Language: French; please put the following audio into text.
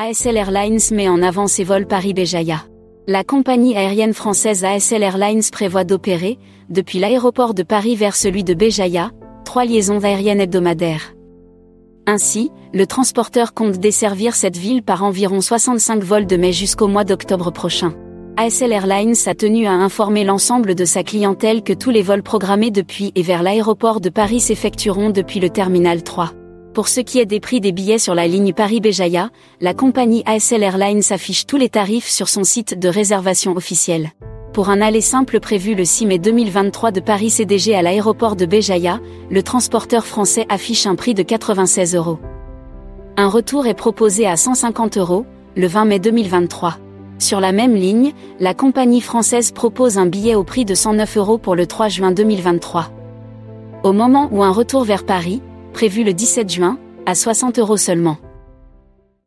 ASL Airlines met en avant ses vols Paris-Béjaïa. La compagnie aérienne française ASL Airlines prévoit d'opérer, depuis l'aéroport de Paris vers celui de Béjaïa, trois liaisons aériennes hebdomadaires. Ainsi, le transporteur compte desservir cette ville par environ 65 vols de mai jusqu'au mois d'octobre prochain. ASL Airlines a tenu à informer l'ensemble de sa clientèle que tous les vols programmés depuis et vers l'aéroport de Paris s'effectueront depuis le terminal 3. Pour ce qui est des prix des billets sur la ligne Paris-Béjaïa, la compagnie ASL Airlines affiche tous les tarifs sur son site de réservation officiel. Pour un aller simple prévu le 6 mai 2023 de Paris CDG à l'aéroport de Béjaïa, le transporteur français affiche un prix de 96 euros. Un retour est proposé à 150 euros, le 20 mai 2023. Sur la même ligne, la compagnie française propose un billet au prix de 109 euros pour le 3 juin 2023. Au moment où un retour vers Paris, prévu le 17 juin, à 60 euros seulement.